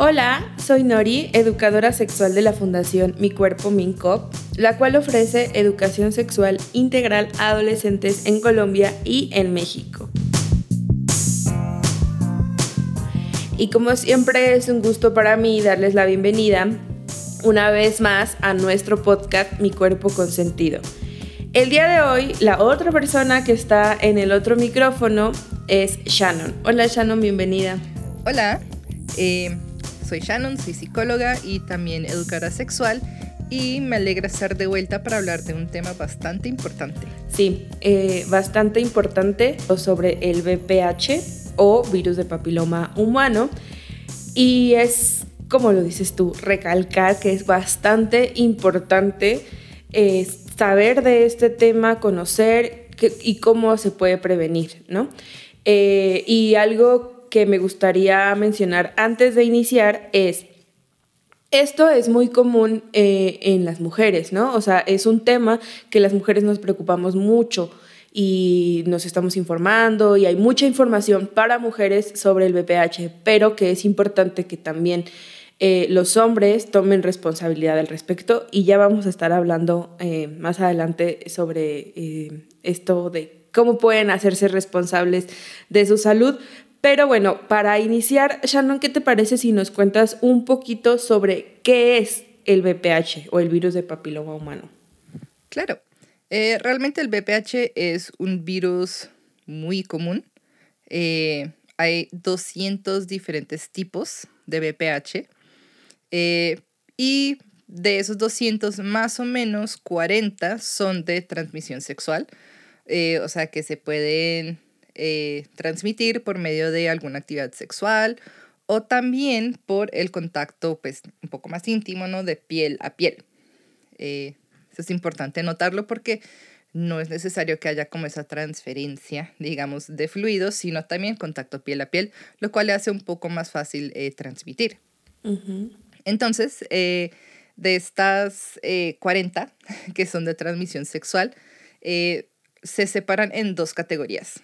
Hola, soy Nori, educadora sexual de la Fundación Mi Cuerpo Mincop, la cual ofrece educación sexual integral a adolescentes en Colombia y en México. Y como siempre es un gusto para mí darles la bienvenida una vez más a nuestro podcast Mi Cuerpo Consentido. El día de hoy, la otra persona que está en el otro micrófono es Shannon. Hola Shannon, bienvenida. Hola, eh, soy Shannon, soy psicóloga y también educadora sexual y me alegra estar de vuelta para hablar de un tema bastante importante. Sí, eh, bastante importante sobre el VPH o virus de papiloma humano y es, como lo dices tú, recalcar que es bastante importante eh, saber de este tema, conocer y cómo se puede prevenir, ¿no? Eh, y algo que me gustaría mencionar antes de iniciar es, esto es muy común eh, en las mujeres, ¿no? O sea, es un tema que las mujeres nos preocupamos mucho y nos estamos informando y hay mucha información para mujeres sobre el VPH, pero que es importante que también eh, los hombres tomen responsabilidad al respecto y ya vamos a estar hablando eh, más adelante sobre esto de cómo pueden hacerse responsables de su salud, pero bueno, para iniciar, Shannon, ¿qué te parece si nos cuentas un poquito sobre qué es el VPH o el virus de papiloma humano? Claro. Eh, realmente el VPH es un virus muy común. Eh, hay 200 diferentes tipos de VPH. Eh, y de esos 200, más o menos 40 son de transmisión sexual. o sea que se pueden eh, transmitir por medio de alguna actividad sexual o también por el contacto pues, un poco más íntimo, ¿no? De piel a piel. Eh, eso es importante notarlo porque no es necesario que haya como esa transferencia, digamos, de fluidos, sino también contacto piel a piel, lo cual le hace un poco más fácil eh, transmitir. Entonces, de estas 40 que son de transmisión sexual, se separan en dos categorías.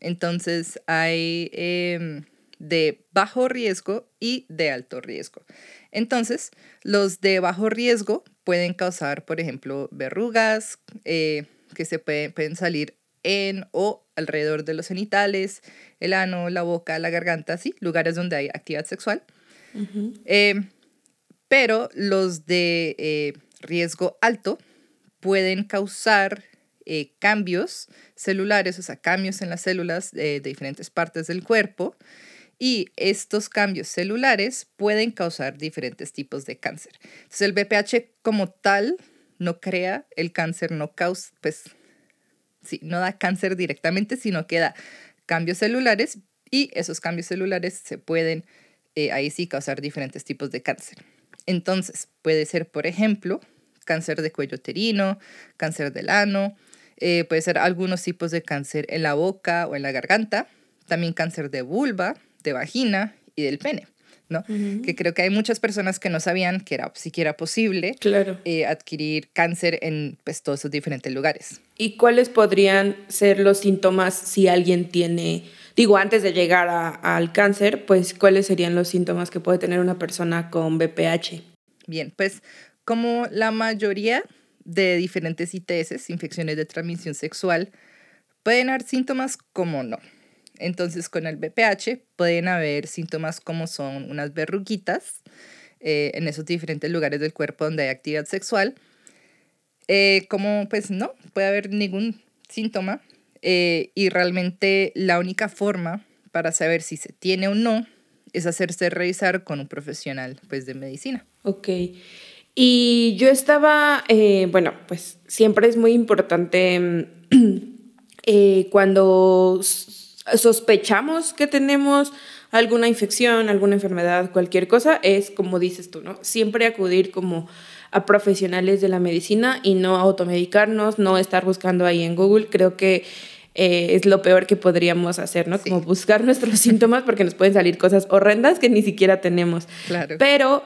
Entonces hay em, de bajo riesgo y de alto riesgo. Entonces, los de bajo riesgo pueden causar, por ejemplo, verrugas eh, que se pueden, salir en o alrededor de los genitales, el ano, la boca, la garganta, sí, lugares donde hay actividad sexual. Em, pero los de eh, riesgo alto pueden causar eh, cambios celulares, o sea, cambios en las células de, diferentes partes del cuerpo. Y estos cambios celulares pueden causar diferentes tipos de cáncer. Entonces, el BPH como tal no crea el cáncer, no causa, pues, sí, no da cáncer directamente, sino que da cambios celulares y esos cambios celulares se pueden, eh, ahí sí, causar diferentes tipos de cáncer. Entonces, puede ser, por ejemplo, cáncer de cuello uterino, cáncer del ano, eh, puede ser algunos tipos de cáncer en la boca o en la garganta, también cáncer de vulva, de vagina y del pene. ¿no? Que creo que hay muchas personas que no sabían que era siquiera posible claro. Eh, adquirir cáncer en pues, todos esos diferentes lugares. ¿Y cuáles podrían ser los síntomas si alguien tiene, digo, antes de llegar al cáncer, pues cuáles serían los síntomas que puede tener una persona con BPH? Bien, pues como la mayoría de diferentes ITS, infecciones de transmisión sexual, pueden haber síntomas como no. Entonces, con el BPH pueden haber síntomas como son unas verruguitas eh, en esos diferentes lugares del cuerpo donde hay actividad sexual. Eh, como pues no, puede haber ningún síntoma eh, y realmente la única forma para saber si se tiene o no es hacerse revisar con un profesional pues de medicina. Ok. Y yo estaba, eh, bueno, pues siempre es muy importante eh, cuando sospechamos que tenemos alguna infección, alguna enfermedad, cualquier cosa, es como dices tú, ¿no? Siempre acudir como a profesionales de la medicina y no automedicarnos, no estar buscando ahí en Google. Creo que eh, es lo peor que podríamos hacer, ¿no? Como buscar nuestros síntomas porque nos pueden salir cosas horrendas que ni siquiera tenemos. Claro. Pero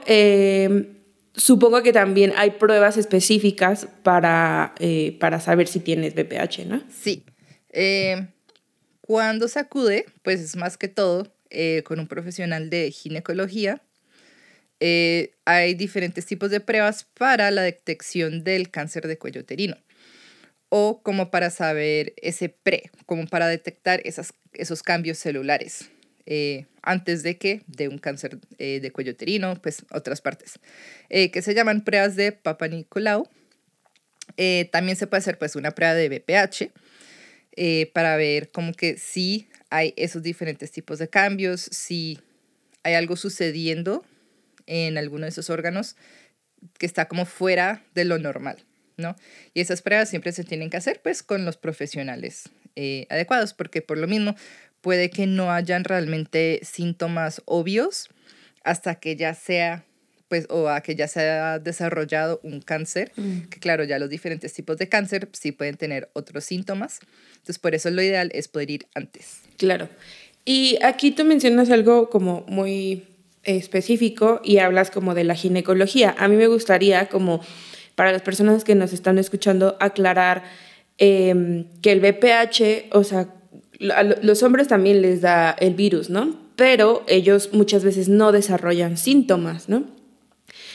Supongo que también hay pruebas específicas para, eh, para saber si tienes BPH, ¿no? Sí. Eh, cuando se acude, pues es más que todo eh, con un profesional de ginecología hay diferentes tipos de pruebas para la detección del cáncer de cuello uterino o como para saber ese pre, como para detectar esos cambios celulares eh, antes de que de un cáncer eh, de cuello uterino, pues otras partes, que se llaman pruebas de Papa Nicolau. también se puede hacer pues una prueba de BPH para ver como que si hay esos diferentes tipos de cambios, si hay algo sucediendo en alguno de esos órganos que está como fuera de lo normal, ¿no? Y esas pruebas siempre se tienen que hacer pues con los profesionales eh, adecuados, porque por lo mismo puede que no hayan realmente síntomas obvios hasta que ya sea pues o a que ya se haya desarrollado un cáncer, mm. que claro, ya los diferentes tipos de cáncer sí pueden tener otros síntomas. Entonces, por eso lo ideal es poder ir antes. Claro. Y aquí tú mencionas algo como muy específico y hablas como de la ginecología. A mí me gustaría como para las personas que nos están escuchando aclarar em, que el BPH, o sea, los hombres también les da el virus, ¿no? Pero ellos muchas veces no desarrollan síntomas, ¿no?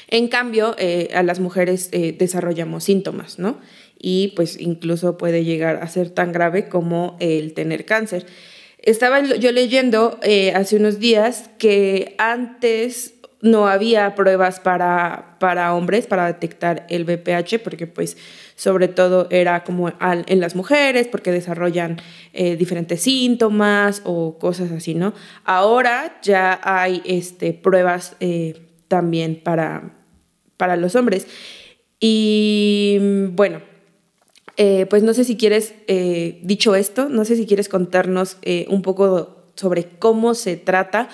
En cambio, eh, a las mujeres eh, desarrollamos síntomas, ¿no? Y pues incluso puede llegar a ser tan grave como el tener cáncer. Estaba yo leyendo eh, hace unos días que antes no había pruebas para, para hombres para detectar el BPH, porque pues sobre todo era como en las mujeres, porque desarrollan diferentes síntomas o cosas así, ¿no? Ahora ya hay este, pruebas también para, para los hombres. Y bueno, eh, pues no sé si quieres, eh, dicho esto, no sé si quieres contarnos eh, un poco sobre cómo se trata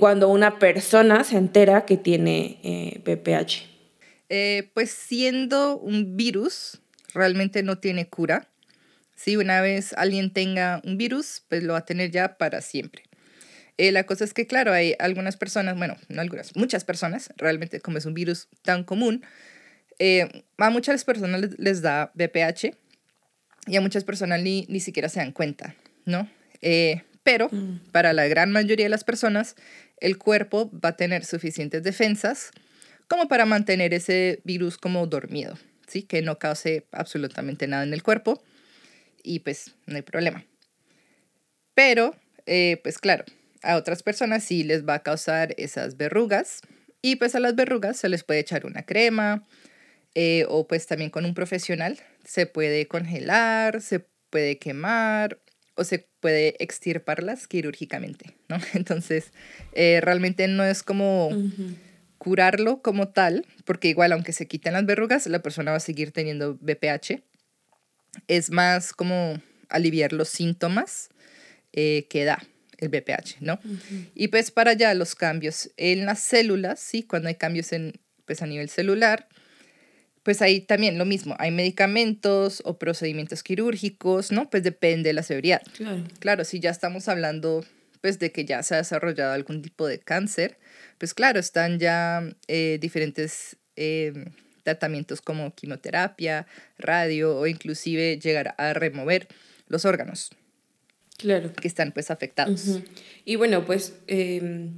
cuando una persona se entera que tiene VPH. pues siendo un virus, realmente no tiene cura. Si una vez alguien tenga un virus, pues lo va a tener ya para siempre. Eh, la cosa es que, claro, hay algunas personas, bueno, no algunas, muchas personas, realmente como es un virus tan común, eh, a muchas personas les, da BPH y a muchas personas ni, ni siquiera se dan cuenta, ¿no? Eh, pero mm. para la gran mayoría de las personas, el cuerpo va a tener suficientes defensas como para mantener ese virus como dormido, ¿sí? Que no cause absolutamente nada en el cuerpo y pues no hay problema. Pero, pues claro, a otras personas sí les va a causar esas verrugas y pues a las verrugas se les puede echar una crema eh, o pues también con un profesional se puede congelar, se puede quemar o se puede extirparlas quirúrgicamente, ¿no? Entonces, eh, realmente no es como curarlo como tal, porque igual aunque se quiten las verrugas, la persona va a seguir teniendo BPH. Es más como aliviar los síntomas eh, que da el BPH, ¿no? Y pues para allá los cambios en las células, ¿sí? Cuando hay cambios en, pues a nivel celular, pues ahí también lo mismo, hay medicamentos o procedimientos quirúrgicos, ¿no? Pues depende de la severidad. Claro. Claro, si ya estamos hablando pues de que ya se ha desarrollado algún tipo de cáncer, pues claro, están ya eh, diferentes em, tratamientos como quimioterapia, radio o inclusive llegar a remover los órganos, claro. que están pues afectados. Y bueno, pues em,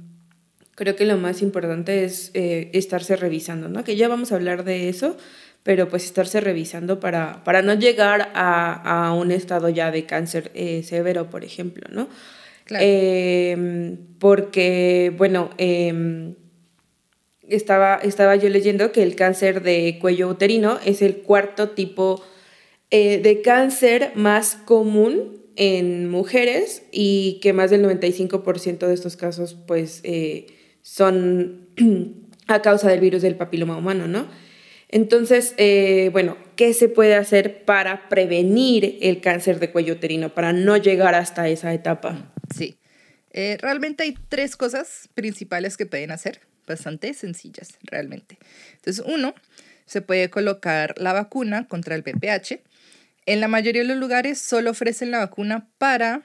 creo que lo más importante es eh, estarse revisando, ¿no? Que ya vamos a hablar de eso, pero pues estarse revisando para, para no llegar a, a un estado ya de cáncer eh, severo, por ejemplo, ¿no? Em, porque, bueno, em, estaba, estaba yo leyendo que el cáncer de cuello uterino es el cuarto tipo eh, de cáncer más común en mujeres y que más del 95% de estos casos pues eh, son a causa del virus del papiloma humano, ¿no? Entonces, eh, bueno, ¿qué se puede hacer para prevenir el cáncer de cuello uterino, para no llegar hasta esa etapa? Sí, eh, realmente hay tres cosas principales que pueden hacer, bastante sencillas, realmente. Entonces, uno, se puede colocar la vacuna contra el VPH, en la mayoría de los lugares solo ofrecen la vacuna para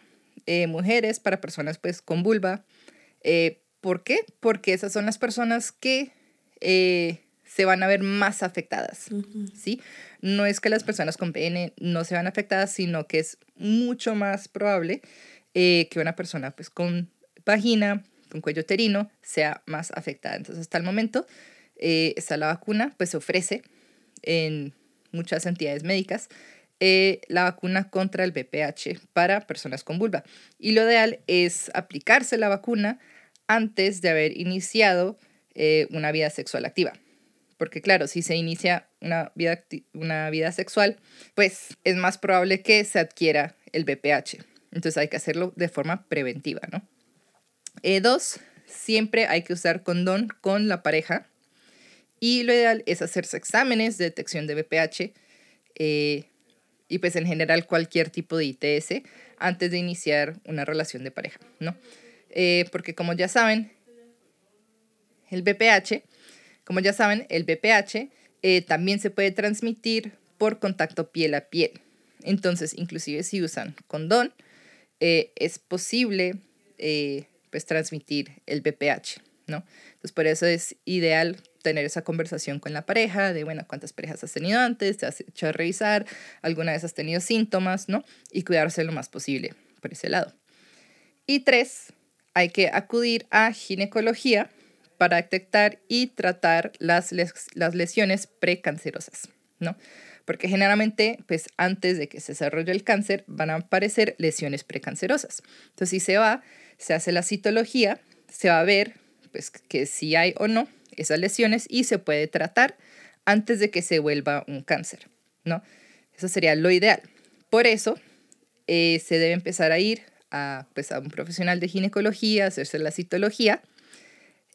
eh, mujeres, para personas pues con vulva. Eh, ¿Por qué? Porque esas son las personas que eh, se van a ver más afectadas, ¿sí? No es que las personas con pene no se van afectadas, sino que es mucho más probable que una persona pues con vagina con cuello uterino sea más afectada. Entonces, hasta el momento, eh, está la vacuna, pues se ofrece en muchas entidades médicas eh, la vacuna contra el BPH para personas con vulva. Y lo ideal es aplicarse la vacuna antes de haber iniciado eh, una vida sexual activa. Porque claro, si se inicia una vida, una vida sexual, pues es más probable que se adquiera el BPH. Entonces hay que hacerlo de forma preventiva, ¿no? Eh, dos, siempre hay que usar condón con la pareja. Y lo ideal es hacerse exámenes de detección de BPH eh, y pues en general cualquier tipo de ITS antes de iniciar una relación de pareja, ¿no? Eh, porque como ya saben, el BPH, como ya saben, el BPH eh, también se puede transmitir por contacto piel a piel. Entonces, inclusive si usan condón, eh, es posible pues transmitir el BPH, ¿no? Entonces, por eso es ideal tener esa conversación con la pareja, de, bueno, cuántas parejas has tenido antes, te has hecho revisar, alguna vez has tenido síntomas, ¿no? Y cuidarse lo más posible por ese lado. Y tres, hay que acudir a ginecología para detectar y tratar las, las lesiones precancerosas, ¿no? Porque generalmente, pues antes de que se desarrolle el cáncer, van a aparecer lesiones precancerosas. Entonces, si se va, se hace la citología, se va a ver, pues, que si hay o no esas lesiones y se puede tratar antes de que se vuelva un cáncer, ¿no? Eso sería lo ideal. Por eso eh, se debe empezar a ir a, pues, a un profesional de ginecología, hacerse la citología,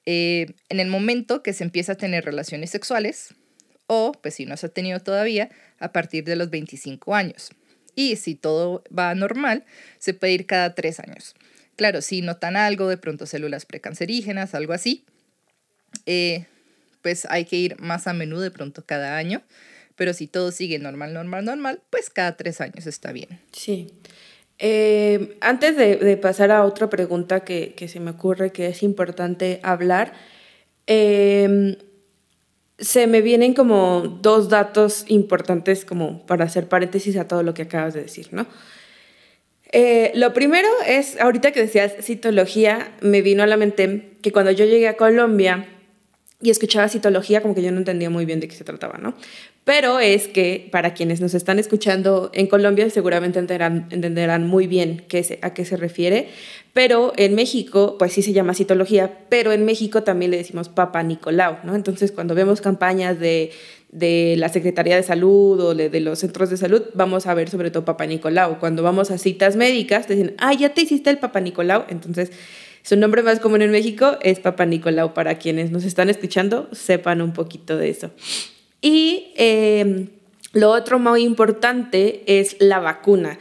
eh, en el momento que se empieza a tener relaciones sexuales o, pues si no se ha tenido todavía, a partir de los 25 años. Y si todo va normal, se puede ir cada tres años. Claro, si notan algo, de pronto células precancerígenas, algo así, eh, pues hay que ir más a menudo, de pronto cada año. Pero si todo sigue normal, normal, normal, pues cada tres años está bien. Sí. Eh, antes de, pasar a otra pregunta que, se me ocurre que es importante hablar, em, se me vienen como dos datos importantes como para hacer paréntesis a todo lo que acabas de decir, ¿no? Eh, lo primero es, ahorita que decías citología, me vino a la mente que cuando yo llegué a Colombia, y escuchaba citología como que yo no entendía muy bien de qué se trataba, ¿no? Pero es que para quienes nos están escuchando en Colombia seguramente entenderán, muy bien a qué se refiere, pero en México pues sí se llama citología, pero en México también le decimos Papa Nicolau, ¿no? Entonces cuando vemos campañas de, de la Secretaría de Salud o de, de, los centros de salud, vamos a ver sobre todo Papa Nicolau. Cuando vamos a citas médicas, te dicen, ah, ya te hiciste el Papa Nicolau, entonces su nombre más común en México es Papa Nicolau. Para quienes nos están escuchando, sepan un poquito de eso. Y em, lo otro muy importante es la vacuna.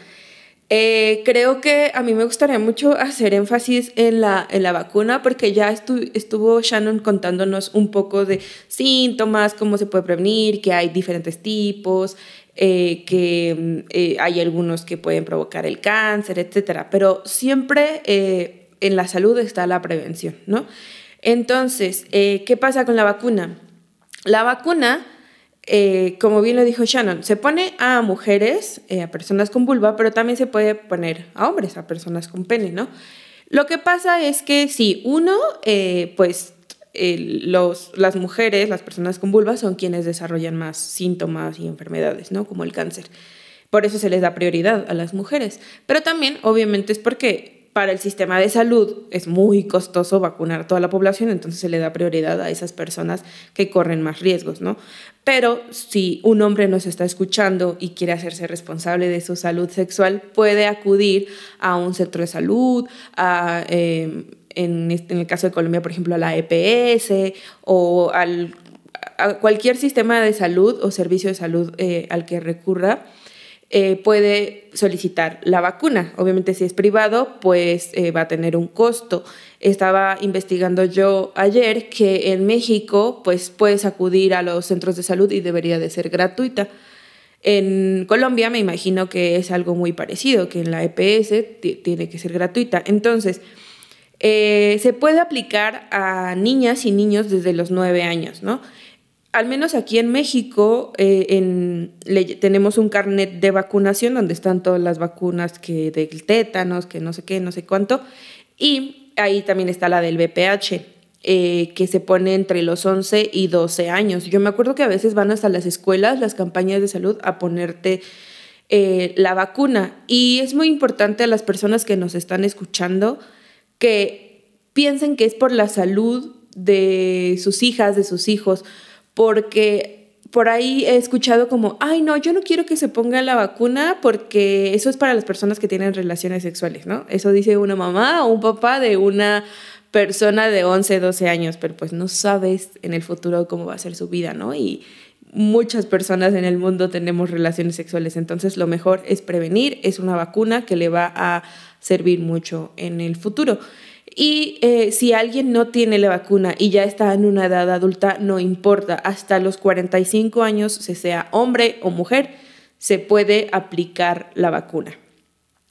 Eh, creo que a mí me gustaría mucho hacer énfasis en la, en la vacuna porque ya estuvo Shannon contándonos un poco de síntomas, cómo se puede prevenir, que hay diferentes tipos, eh, que eh, hay algunos que pueden provocar el cáncer, etc. Pero siempre en la salud está la prevención, ¿no? Entonces, ¿qué pasa con la vacuna? La vacuna, eh, como bien lo dijo Shannon, se pone a mujeres, eh, a personas con vulva, pero también se puede poner a hombres, a personas con pene, ¿no? Lo que pasa es que si uno, pues los, las mujeres, las personas con vulva, son quienes desarrollan más síntomas y enfermedades, ¿no? Como el cáncer. Por eso se les da prioridad a las mujeres. Pero también, obviamente, es porque para el sistema de salud es muy costoso vacunar a toda la población, entonces se le da prioridad a esas personas que corren más riesgos, ¿no? Pero si un hombre nos está escuchando y quiere hacerse responsable de su salud sexual, puede acudir a un centro de salud, a, em, en, el caso de Colombia, por ejemplo, a la EPS o al, a cualquier sistema de salud o servicio de salud eh, al que recurra eh, puede solicitar la vacuna. Obviamente si es privado, pues eh, va a tener un costo. Estaba investigando yo ayer que en México, pues puedes acudir a los centros de salud y debería de ser gratuita. En Colombia me imagino que es algo muy parecido, que en la EPS tiene que ser gratuita. Entonces, eh, se puede aplicar a niñas y niños desde los nueve años, ¿no? Al menos aquí en México eh, tenemos un carnet de vacunación donde están todas las vacunas que del tétanos, que no sé qué, no sé cuánto. Y ahí también está la del BPH, eh, que se pone entre los 11 y 12 años. Yo me acuerdo que a veces van hasta las escuelas, las campañas de salud, a ponerte eh, la vacuna. Y es muy importante a las personas que nos están escuchando que piensen que es por la salud de sus hijas, de sus hijos, porque por ahí he escuchado como, ay, no, yo no quiero que se ponga la vacuna porque eso es para las personas que tienen relaciones sexuales, ¿no? Eso dice una mamá o un papá de una persona de 11, 12 años, pero pues no sabes en el futuro cómo va a ser su vida, ¿no? Y muchas personas en el mundo tenemos relaciones sexuales, entonces lo mejor es prevenir, es una vacuna que le va a servir mucho en el futuro. Y eh, si alguien no tiene la vacuna y ya está en una edad adulta, no importa, hasta los 45 años, se sea hombre o mujer, se puede aplicar la vacuna.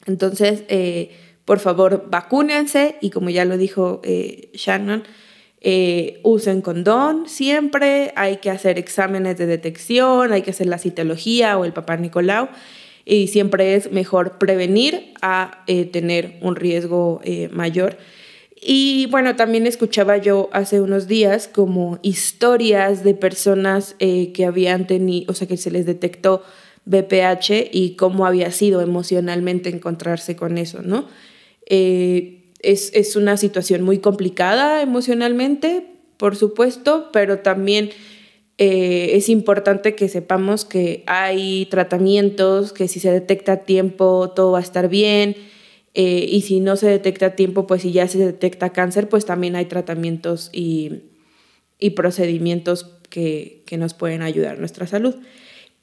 Entonces, eh, por favor, vacúnense y como ya lo dijo eh, Shannon, usen condón siempre, hay que hacer exámenes de detección, hay que hacer la citología o el papá Nicolau y siempre es mejor prevenir a tener un riesgo mayor. Y bueno, también escuchaba yo hace unos días como historias de personas eh, que habían tenido, o sea, que se les detectó BPH y cómo había sido emocionalmente encontrarse con eso, ¿no? Eh, es, es, una situación muy complicada emocionalmente, por supuesto, pero también eh, es importante que sepamos que hay tratamientos, que si se detecta a tiempo todo va a estar bien eh, y si no se detecta a tiempo, pues si ya se detecta cáncer, pues también hay tratamientos y, procedimientos que, nos pueden ayudar a nuestra salud.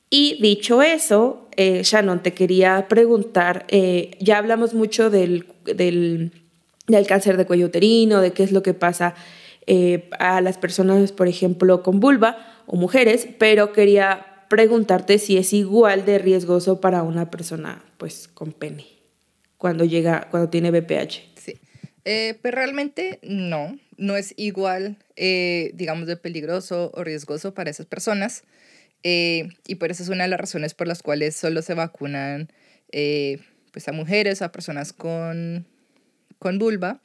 Y dicho eso, eh, Shannon, te quería preguntar, eh, ya hablamos mucho del, del, cáncer de cuello uterino, de qué es lo que pasa a las personas, por ejemplo, con vulva o mujeres, pero quería preguntarte si es igual de riesgoso para una persona pues con pene cuando llega, cuando tiene BPH. Sí. Eh, pues realmente no, no es igual, eh, digamos, de peligroso o riesgoso para esas personas. Eh, y por eso es una de las razones por las cuales solo se vacunan pues a mujeres, a personas con, con vulva,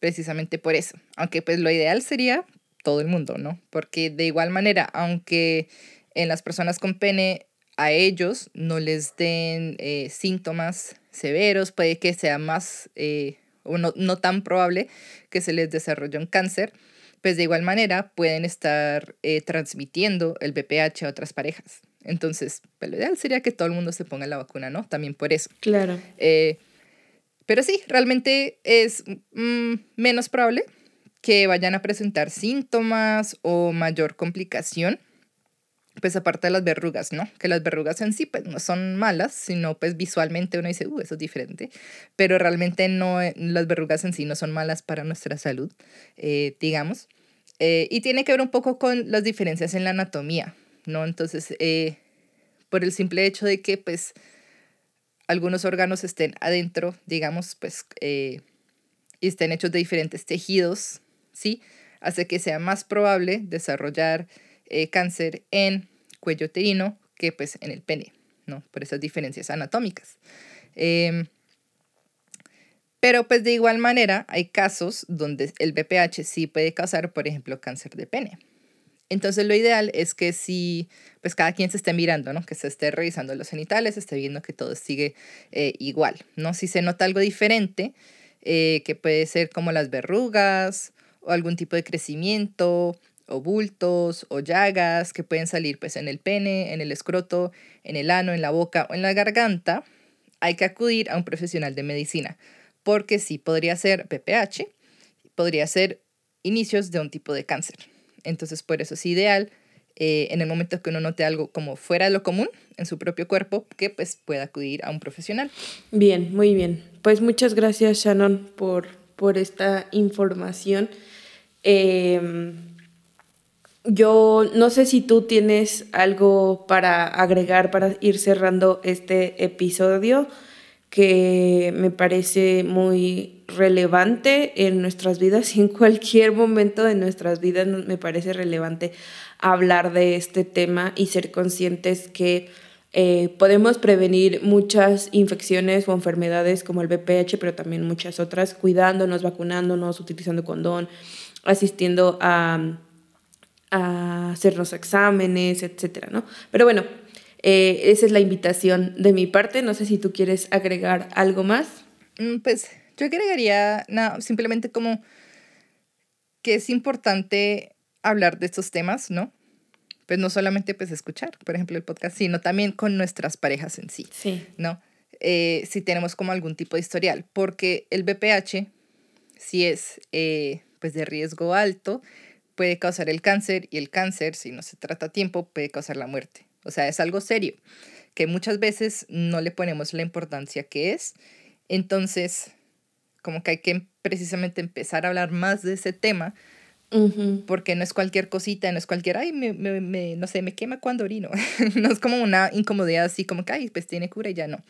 precisamente por eso. Aunque pues lo ideal sería todo el mundo, ¿no? Porque de igual manera, aunque en las personas con pene a ellos no les den síntomas severos, puede que sea más eh, o no, tan probable que se les desarrolle un cáncer, pues de igual manera pueden estar eh, transmitiendo el BPH a otras parejas. Entonces, pues, lo ideal sería que todo el mundo se ponga la vacuna, ¿no? También por eso. Claro. Eh, pero sí, realmente es mm, menos probable que vayan a presentar síntomas o mayor complicación pues aparte de las verrugas, ¿no? Que las verrugas en sí pues no son malas, sino pues visualmente uno dice, uh, eso es diferente, pero realmente no, eh, las verrugas en sí no son malas para nuestra salud, eh, digamos. Eh, y tiene que ver un poco con las diferencias en la anatomía, ¿no? Entonces, por el simple hecho de que pues algunos órganos estén adentro, digamos, pues, y estén hechos de diferentes tejidos, ¿sí? Hace que sea más probable desarrollar eh, cáncer en cuello uterino que pues en el pene, ¿no? Por esas diferencias anatómicas. Em, pero pues de igual manera hay casos donde el BPH sí puede causar, por ejemplo, cáncer de pene. Entonces lo ideal es que si pues cada quien se esté mirando, ¿no? Que se esté revisando los genitales, esté viendo que todo sigue eh, igual, ¿no? Si se nota algo diferente, eh, que puede ser como las verrugas o algún tipo de crecimiento o bultos o llagas que pueden salir pues en el pene, en el escroto, en el ano, en la boca o en la garganta, hay que acudir a un profesional de medicina, porque sí podría ser PPH, podría ser inicios de un tipo de cáncer. Entonces, por eso es ideal eh, en el momento que uno note algo como fuera de lo común en su propio cuerpo, que pues pueda acudir a un profesional. Bien, muy bien. Pues muchas gracias Shannon por, por esta información. Eh, yo no sé si tú tienes algo para agregar para ir cerrando este episodio que me parece muy relevante en nuestras vidas y en cualquier momento de nuestras vidas me parece relevante hablar de este tema y ser conscientes que Eh, podemos prevenir muchas infecciones o enfermedades como el VPH, pero también muchas otras, cuidándonos, vacunándonos, utilizando condón, asistiendo a, a hacernos exámenes, etcétera, ¿no? Pero bueno, eh, esa es la invitación de mi parte. No sé si tú quieres agregar algo más. Mm, pues yo agregaría no, simplemente como que es importante hablar de estos temas, ¿no? Pues no solamente pues escuchar, por ejemplo, el podcast, sino también con nuestras parejas en sí, sí. ¿no? Eh, si tenemos como algún tipo de historial, porque el BPH, si es eh, pues de riesgo alto, puede causar el cáncer y el cáncer, si no se trata a tiempo, puede causar la muerte. O sea, es algo serio, que muchas veces no le ponemos la importancia que es. Entonces, como que hay que precisamente empezar a hablar más de ese tema, porque no es cualquier cosita, no es cualquier, ay, me, me, no sé, me quema cuando orino. no es como una incomodidad así como que, ay, pues tiene cura y ya no.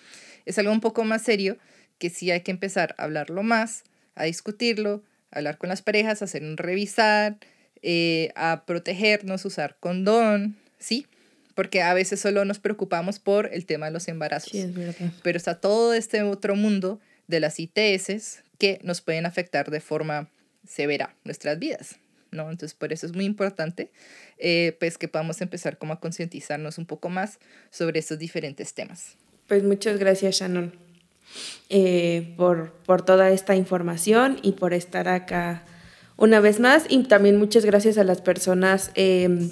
Es algo un poco más serio que sí hay que empezar a hablarlo más, a discutirlo, a hablar con las parejas, a hacer un revisar, eh, a protegernos, usar condón, ¿sí? Porque a veces solo nos preocupamos por el tema de los embarazos. Sí, es verdad. Pero está todo este otro mundo de las ITS que nos pueden afectar de forma severa nuestras vidas. ¿no? Entonces, por eso es muy importante eh, pues que podamos empezar como a concientizarnos un poco más sobre estos diferentes temas. Pues muchas gracias, Shannon, eh, por, por toda esta información y por estar acá una vez más. Y también muchas gracias a las personas em,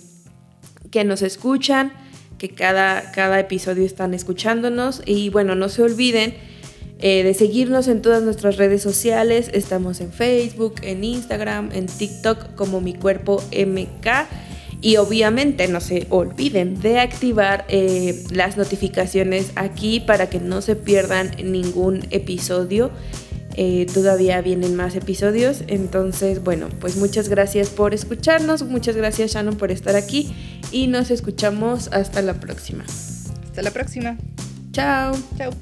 que nos escuchan, que cada, cada episodio están escuchándonos. Y bueno, no se olviden eh, de seguirnos en todas nuestras redes sociales. Estamos en Facebook, en Instagram, en TikTok como Mi Cuerpo MK. Y obviamente no se olviden de activar eh, las notificaciones aquí para que no se pierdan ningún episodio. Eh, todavía vienen más episodios. Entonces, bueno, pues muchas gracias por escucharnos. Muchas gracias Shannon por estar aquí. Y nos escuchamos hasta la próxima. Hasta la próxima. Chao. Chao.